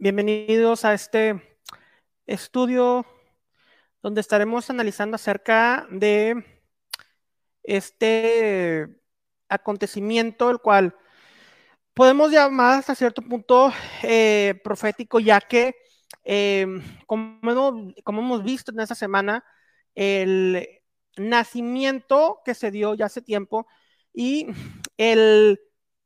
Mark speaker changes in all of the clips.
Speaker 1: Bienvenidos a este estudio donde estaremos analizando acerca de este acontecimiento, el cual podemos llamar hasta cierto punto eh, profético, ya que eh, como, como hemos visto en esta semana, el nacimiento que se dio ya hace tiempo y el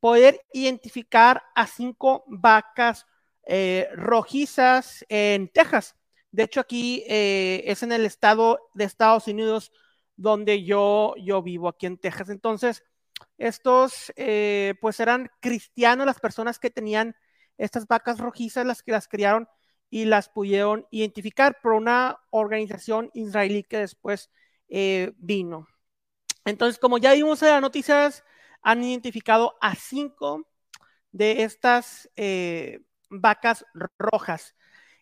Speaker 1: poder identificar a cinco vacas eh, rojizas en Texas. De hecho, aquí eh, es en el estado de Estados Unidos donde yo, yo vivo, aquí en Texas. Entonces, estos eh, pues eran cristianos, las personas que tenían estas vacas rojizas, las que las criaron y las pudieron identificar por una organización israelí que después vino. Entonces, como ya vimos en las noticias, han identificado a cinco de estas vacas rojas.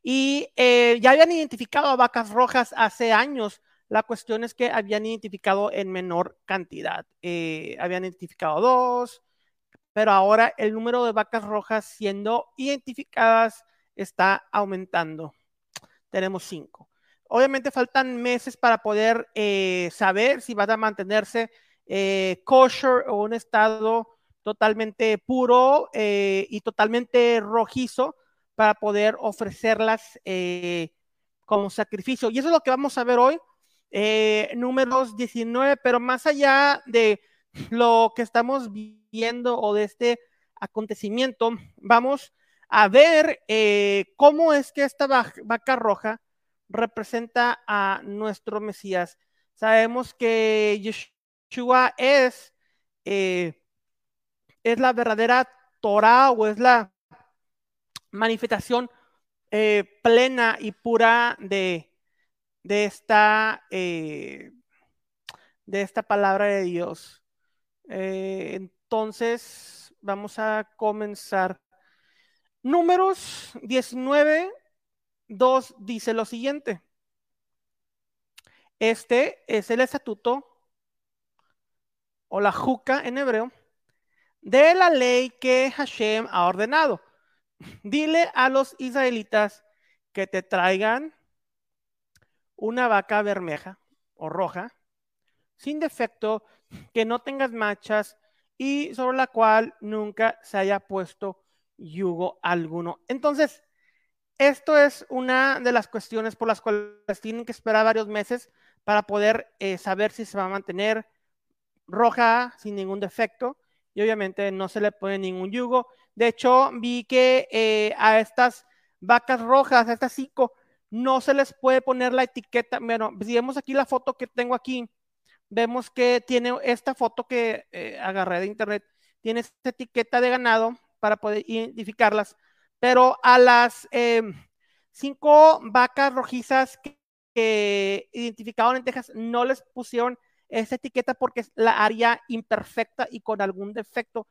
Speaker 1: Y eh, ya habían identificado a vacas rojas hace años. La cuestión es que habían identificado en menor cantidad. Eh, habían identificado dos, pero ahora el número de vacas rojas siendo identificadas está aumentando. Tenemos cinco. Obviamente faltan meses para poder eh, saber si va a mantenerse kosher o un estado totalmente puro eh, y totalmente rojizo para poder ofrecerlas eh, como sacrificio. Y eso es lo que vamos a ver hoy, eh, números 19, pero más allá de lo que estamos viendo o de este acontecimiento, vamos a ver cómo es que esta vaca roja representa a nuestro Mesías. Sabemos que Yeshua es es la verdadera Torah o es la manifestación eh, plena y pura de, de esta, eh, de esta palabra de Dios. Eh, entonces, vamos a comenzar. Números 19, 2 dice lo siguiente. Este es el estatuto o la juca en hebreo de la ley que Hashem ha ordenado. Dile a los israelitas que te traigan una vaca bermeja o roja, sin defecto, que no tengas manchas y sobre la cual nunca se haya puesto yugo alguno. Entonces, esto es una de las cuestiones por las cuales tienen que esperar varios meses para poder eh, saber si se va a mantener roja sin ningún defecto y obviamente no se le pone ningún yugo. De hecho, vi que eh, a estas vacas rojas, a estas cinco, no se les puede poner la etiqueta. Bueno, si vemos aquí la foto que tengo aquí, vemos que tiene esta foto que eh, agarré de internet, tiene esta etiqueta de ganado para poder identificarlas, pero a las em, cinco vacas rojizas que, que en Texas no les pusieron esa etiqueta porque es la área imperfecta y con algún defecto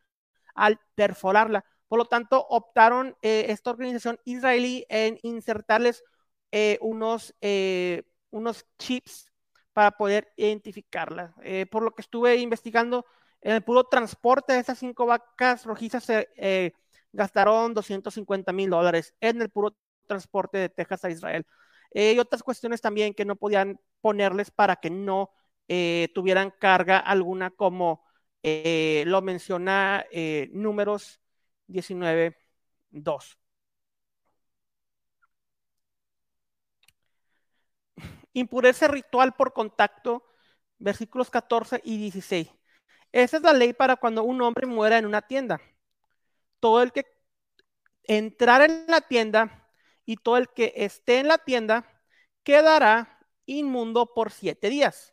Speaker 1: al perforarla. Por lo tanto, optaron eh, esta organización israelí en insertarles eh, unos, eh, unos chips para poder identificarla. por lo que estuve investigando, en el puro transporte de esas cinco vacas rojizas se gastaron 250 mil dólares en el puro transporte de Texas a Israel. y otras cuestiones también que no podían ponerles para que no eh, tuvieran carga alguna como eh, lo menciona eh, números 19.2. Impureza ritual por contacto, versículos 14 y 16. Esa es la ley para cuando un hombre muera en una tienda. Todo el que entrar en la tienda y todo el que esté en la tienda quedará inmundo por siete días.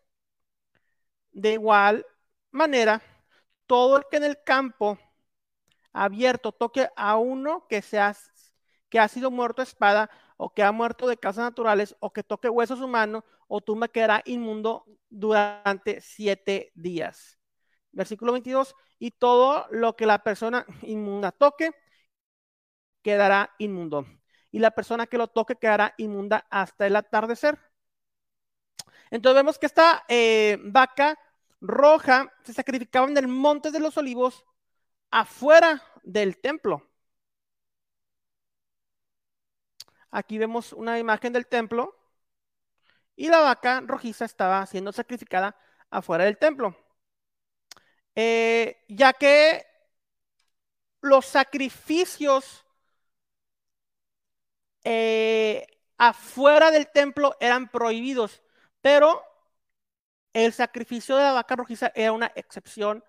Speaker 1: De igual manera, todo el que en el campo abierto toque a uno que, ha, que ha sido muerto a espada o que ha muerto de causas naturales o que toque huesos humanos o tumba quedará inmundo durante siete días. Versículo 22, y todo lo que la persona inmunda toque quedará inmundo. Y la persona que lo toque quedará inmunda hasta el atardecer. Entonces vemos que esta eh, vaca roja se sacrificaba en el monte de los olivos afuera del templo. Aquí vemos una imagen del templo y la vaca rojiza estaba siendo sacrificada afuera del templo. Eh, ya que los sacrificios eh, afuera del templo eran prohibidos, pero el sacrificio de la vaca rojiza era una excepción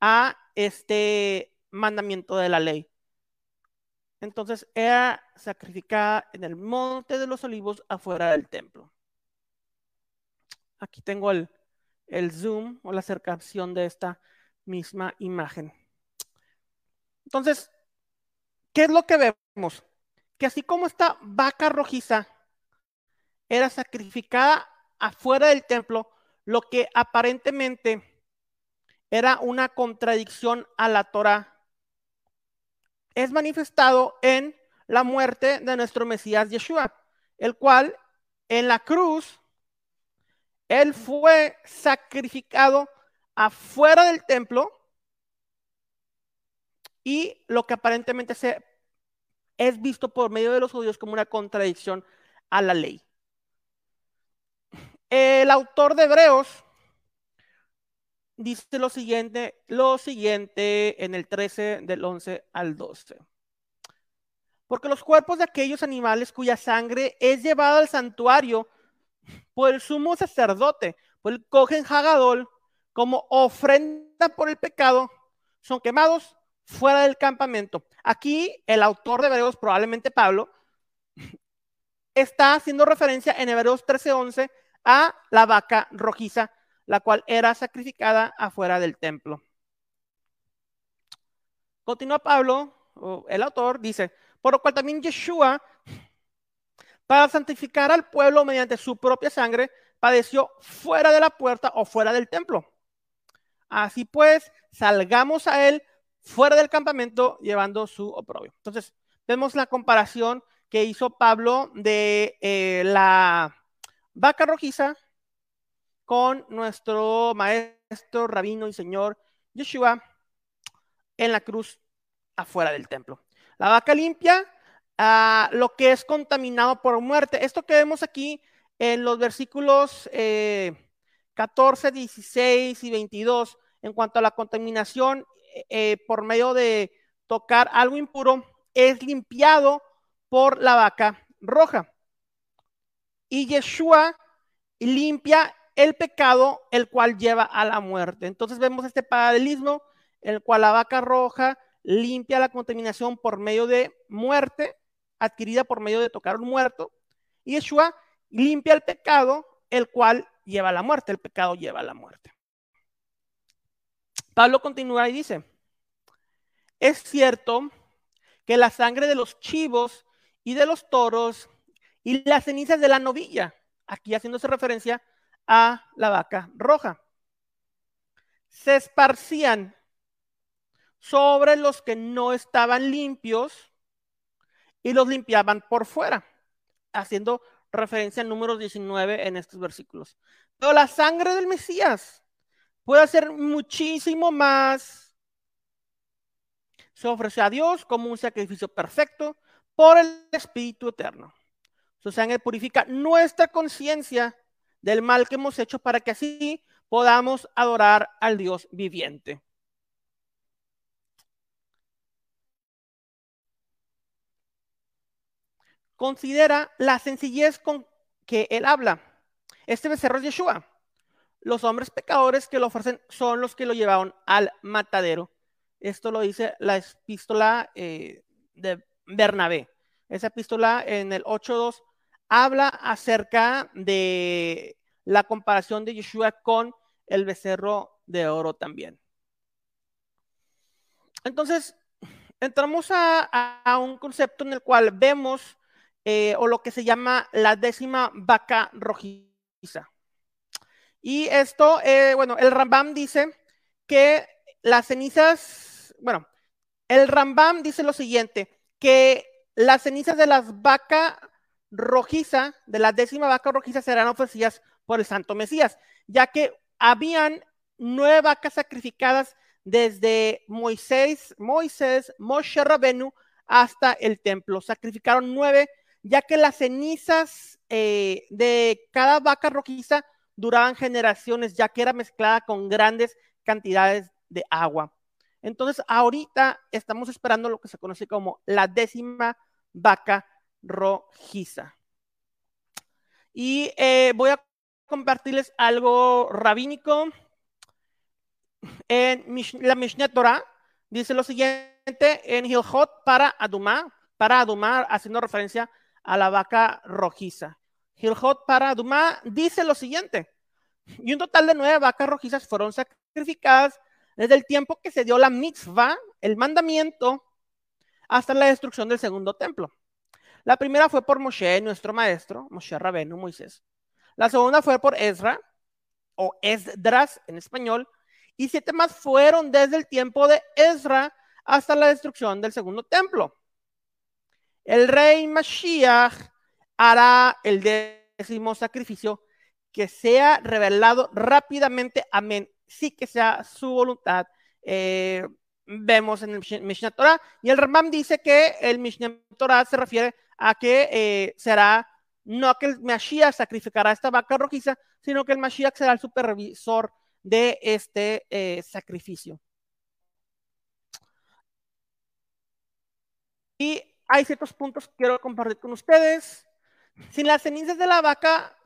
Speaker 1: a este mandamiento de la ley. Entonces era sacrificada en el monte de los olivos afuera del templo. Aquí tengo el, zoom o la acercación de esta misma imagen. Entonces, ¿qué es lo que vemos? Que así como esta vaca rojiza era sacrificada afuera del templo, lo que aparentemente era una contradicción a la Torah, es manifestado en la muerte de nuestro Mesías Yeshua, el cual en la cruz, él fue sacrificado afuera del templo y lo que aparentemente se, es visto por medio de los judíos como una contradicción a la ley. El autor de Hebreos dice lo siguiente, lo siguiente en el 13 del 11 al 12. Porque los cuerpos de aquellos animales cuya sangre es llevada al santuario por el sumo sacerdote, por el cogen Hagadol, como ofrenda por el pecado, son quemados fuera del campamento. Aquí el autor de Hebreos, probablemente Pablo, está haciendo referencia en Hebreos 13:11 a la vaca rojiza, la cual era sacrificada afuera del templo. Continúa Pablo, el autor, dice, por lo cual también Yeshua, para santificar al pueblo mediante su propia sangre, padeció fuera de la puerta o fuera del templo. Así pues, salgamos a él fuera del campamento llevando su oprobio. Entonces, vemos la comparación que hizo Pablo de eh, la vaca rojiza con nuestro maestro, rabino y señor Yeshua en la cruz afuera del templo. La vaca limpia, ah, lo que es contaminado por muerte. Esto que vemos aquí en los versículos 14, eh, 16 y 22, en cuanto a la contaminación eh, por medio de tocar algo impuro, es limpiado por la vaca roja y Yeshua limpia el pecado, el cual lleva a la muerte. Entonces vemos este paralelismo, el cual la vaca roja limpia la contaminación por medio de muerte, adquirida por medio de tocar un muerto, y Yeshua limpia el pecado, el cual lleva a la muerte. El pecado lleva a la muerte. Pablo continúa y dice, es cierto que la sangre de los chivos y de los toros y las cenizas de la novilla, aquí haciéndose referencia a la vaca roja, se esparcían sobre los que no estaban limpios y los limpiaban por fuera, haciendo referencia al número 19 en estos versículos. Pero la sangre del Mesías puede hacer muchísimo más. Se ofrece a Dios como un sacrificio perfecto por el Espíritu Eterno. Su sangre purifica nuestra conciencia del mal que hemos hecho para que así podamos adorar al Dios viviente. Considera la sencillez con que él habla. Este becerro es Yeshua. Los hombres pecadores que lo ofrecen son los que lo llevaron al matadero. Esto lo dice la epístola eh, de Bernabé. Esa epístola en el 8.2 habla acerca de la comparación de Yeshua con el becerro de oro también. Entonces, entramos a, un concepto en el cual vemos eh, o lo que se llama la décima vaca rojiza. Y esto, eh, bueno, el Rambam dice que las cenizas, bueno, el Rambam dice lo siguiente, que las cenizas de las vacas rojiza, de la décima vaca rojiza, serán ofrecidas por el Santo Mesías, ya que habían nueve vacas sacrificadas desde Moisés, Moisés, Moshe Rabenu hasta el templo. Sacrificaron nueve ya que las cenizas eh, de cada vaca rojiza duraban generaciones, ya que era mezclada con grandes cantidades de agua. Entonces, ahorita estamos esperando lo que se conoce como la décima vaca rojiza. Y eh, voy a compartirles algo rabínico. En la Mishneh Torah dice lo siguiente en Hilhot para Adumá, para Adumá, haciendo referencia a la vaca rojiza. Hilhot para Adumá dice lo siguiente: y un total de nueve vacas rojizas fueron sacrificadas desde el tiempo que se dio la mitzvah, el mandamiento, hasta la destrucción del segundo templo. La primera fue por Moshe, nuestro maestro, Moshe Rabenu, Moisés. La segunda fue por Ezra, o Esdras en español, y siete más fueron desde el tiempo de Ezra hasta la destrucción del segundo templo. El rey Mashiach hará el décimo sacrificio que sea revelado rápidamente. Amén. Sí que sea su voluntad. Eh, vemos en el Mishnah Torah. Y el Rambam dice que el Mishnah Torah se refiere a que eh, será, no que el Mashiach sacrificará esta vaca rojiza, sino que el Mashiach será el supervisor de este eh, sacrificio. Y hay ciertos puntos que quiero compartir con ustedes. Sin las cenizas de la vaca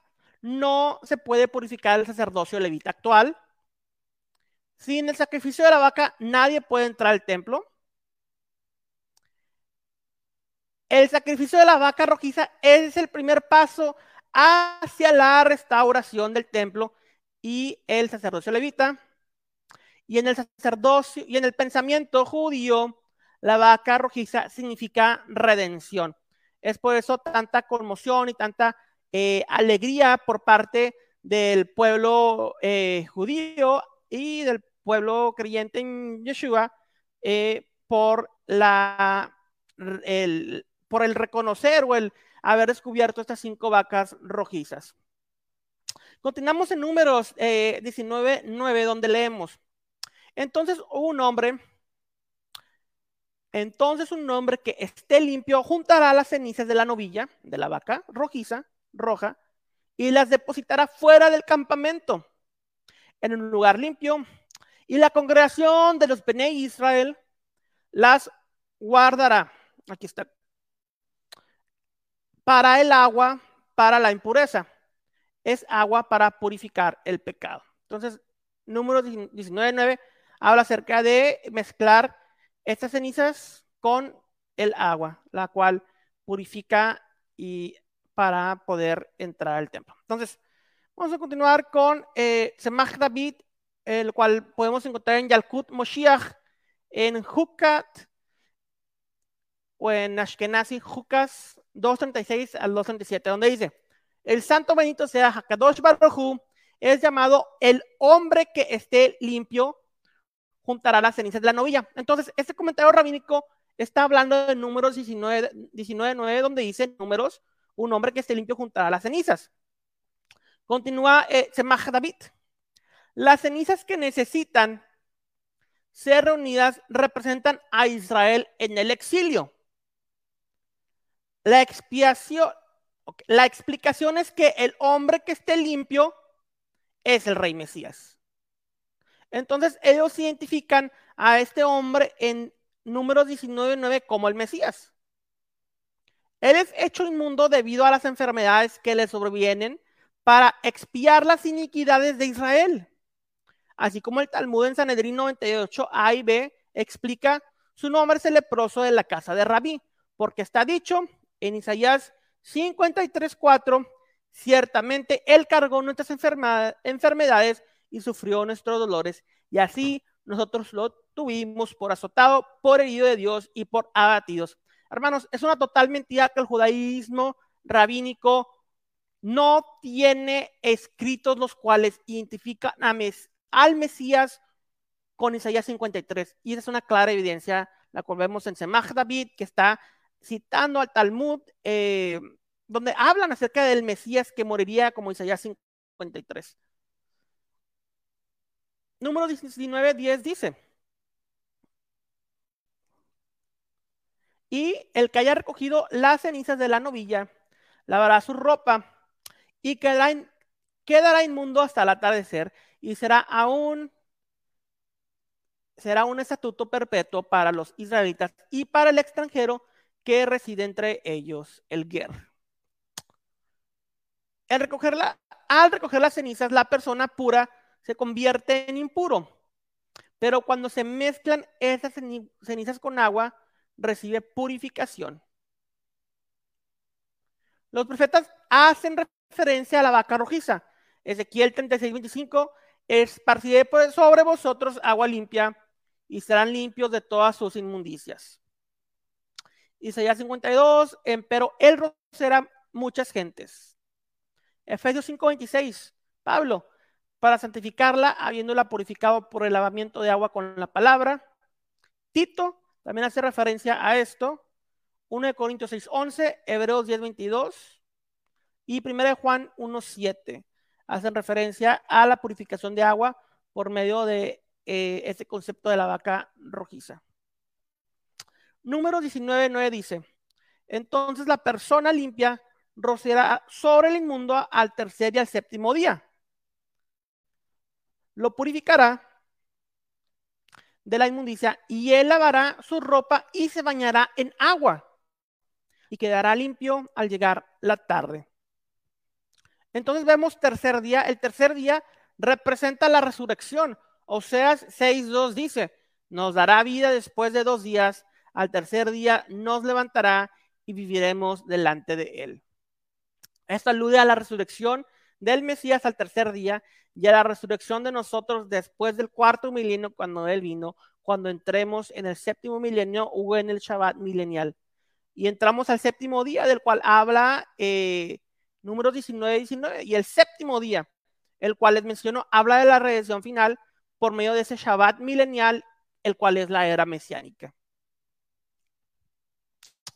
Speaker 1: no se puede purificar el sacerdocio levita actual. Sin el sacrificio de la vaca nadie puede entrar al templo. El sacrificio de la vaca rojiza es el primer paso hacia la restauración del templo y el sacerdocio levita. Y en el sacerdocio y en el pensamiento judío, la vaca rojiza significa redención. Es por eso tanta conmoción y tanta eh, alegría por parte del pueblo eh, judío y del pueblo creyente en Yeshua eh, por la el, por el reconocer o el haber descubierto estas cinco vacas rojizas. Continuamos en números 19, 9, donde leemos. Entonces un hombre, entonces un hombre que esté limpio juntará las cenizas de la novilla, de la vaca rojiza, roja, y las depositará fuera del campamento, en un lugar limpio, y la congregación de los Bene Israel las guardará. Aquí está para el agua, para la impureza. Es agua para purificar el pecado. Entonces, número 19.9 habla acerca de mezclar estas cenizas con el agua, la cual purifica y para poder entrar al templo. Entonces, vamos a continuar con eh, Semach David, el cual podemos encontrar en Yalkut Moshiach, en Hukat o en Ashkenazi Hukas 2.36 al 2.37, donde dice, el santo Benito sea Hakadosh Baruchu, es llamado el hombre que esté limpio, juntará las cenizas de la novilla. Entonces, este comentario rabínico está hablando de números 19, 19 donde dice números, un hombre que esté limpio juntará las cenizas. Continúa eh, David. Las cenizas que necesitan ser reunidas representan a Israel en el exilio. La expiación, la explicación es que el hombre que esté limpio es el rey Mesías. Entonces ellos identifican a este hombre en número 19.9 como el Mesías. Él es hecho inmundo debido a las enfermedades que le sobrevienen para expiar las iniquidades de Israel. Así como el Talmud en Sanedrín 98 A y B explica, su nombre es el leproso de la casa de Rabí, porque está dicho, en Isaías 53:4, ciertamente Él cargó nuestras enfermedades y sufrió nuestros dolores, y así nosotros lo tuvimos por azotado, por herido de Dios y por abatidos. Hermanos, es una total mentira que el judaísmo rabínico no tiene escritos los cuales identifican al Mesías con Isaías 53. Y esa es una clara evidencia, la cual vemos en Semach David, que está citando al Talmud, eh, donde hablan acerca del Mesías que moriría como Isaías 53. Número 19, 10 dice, Y el que haya recogido las cenizas de la novilla, lavará su ropa y quedará, quedará inmundo hasta el atardecer y será aún será un estatuto perpetuo para los israelitas y para el extranjero que reside entre ellos, el guer. al recoger las cenizas, la persona pura se convierte en impuro. Pero cuando se mezclan esas cenizas con agua, recibe purificación. Los profetas hacen referencia a la vaca rojiza. Ezequiel 36, 25, esparciré sobre vosotros agua limpia y serán limpios de todas sus inmundicias. Isaías 52, pero él rociará muchas gentes. Efesios 5, 26, Pablo, para santificarla, habiéndola purificado por el lavamiento de agua con la palabra. Tito también hace referencia a esto. 1 de Corintios 6, 11, Hebreos 10, 22 y 1 de Juan 1, 7 hacen referencia a la purificación de agua por medio de eh, este concepto de la vaca rojiza. Número 19, 9 dice, entonces la persona limpia rociará sobre el inmundo al tercer y al séptimo día lo purificará de la inmundicia y él lavará su ropa y se bañará en agua y quedará limpio al llegar la tarde. Entonces vemos tercer día. El tercer día representa la resurrección. O sea, 6.2 dice, nos dará vida después de dos días. Al tercer día nos levantará y viviremos delante de él. Esto alude a la resurrección del Mesías al tercer día y a la resurrección de nosotros después del cuarto milenio cuando Él vino, cuando entremos en el séptimo milenio o en el Shabbat milenial. Y entramos al séptimo día del cual habla eh, número 19 19 y el séptimo día, el cual les menciono, habla de la redención final por medio de ese Shabbat milenial, el cual es la era mesiánica.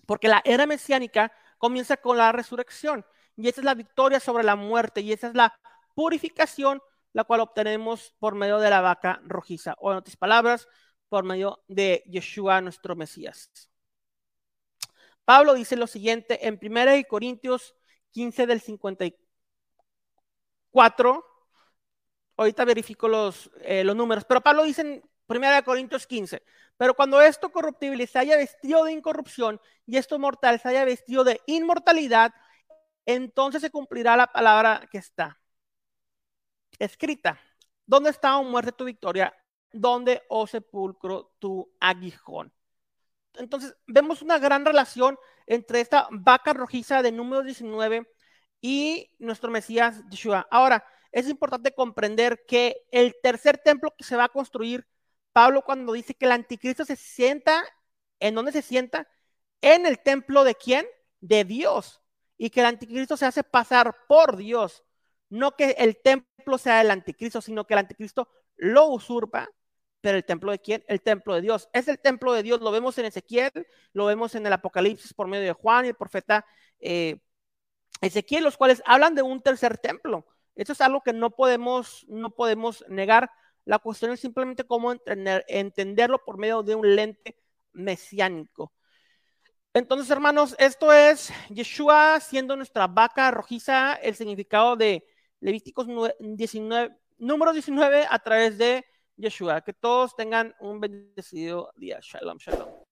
Speaker 1: Porque la era mesiánica comienza con la resurrección y esa es la victoria sobre la muerte y esa es la purificación, la cual obtenemos por medio de la vaca rojiza, o en otras palabras, por medio de Yeshua, nuestro Mesías. Pablo dice lo siguiente en 1 Corintios 15 del 54. Ahorita verifico los, eh, los números, pero Pablo dice en 1 Corintios 15, pero cuando esto corruptible se haya vestido de incorrupción y esto mortal se haya vestido de inmortalidad, entonces se cumplirá la palabra que está escrita. ¿Dónde está, o muerte, tu victoria? ¿Dónde, oh sepulcro, tu aguijón? Entonces, vemos una gran relación entre esta vaca rojiza de número 19 y nuestro Mesías Yeshua. Ahora, es importante comprender que el tercer templo que se va a construir, Pablo cuando dice que el anticristo se sienta, ¿en dónde se sienta? En el templo de quién? De Dios y que el anticristo se hace pasar por Dios. No que el templo sea el anticristo, sino que el anticristo lo usurpa, pero el templo de quién? El templo de Dios. Es el templo de Dios, lo vemos en Ezequiel, lo vemos en el Apocalipsis por medio de Juan y el profeta eh, Ezequiel, los cuales hablan de un tercer templo. Eso es algo que no podemos, no podemos negar. La cuestión es simplemente cómo entenderlo por medio de un lente mesiánico. Entonces, hermanos, esto es Yeshua siendo nuestra vaca rojiza, el significado de Levíticos 19, número 19 a través de Yeshua. Que todos tengan un bendecido día. Shalom, shalom.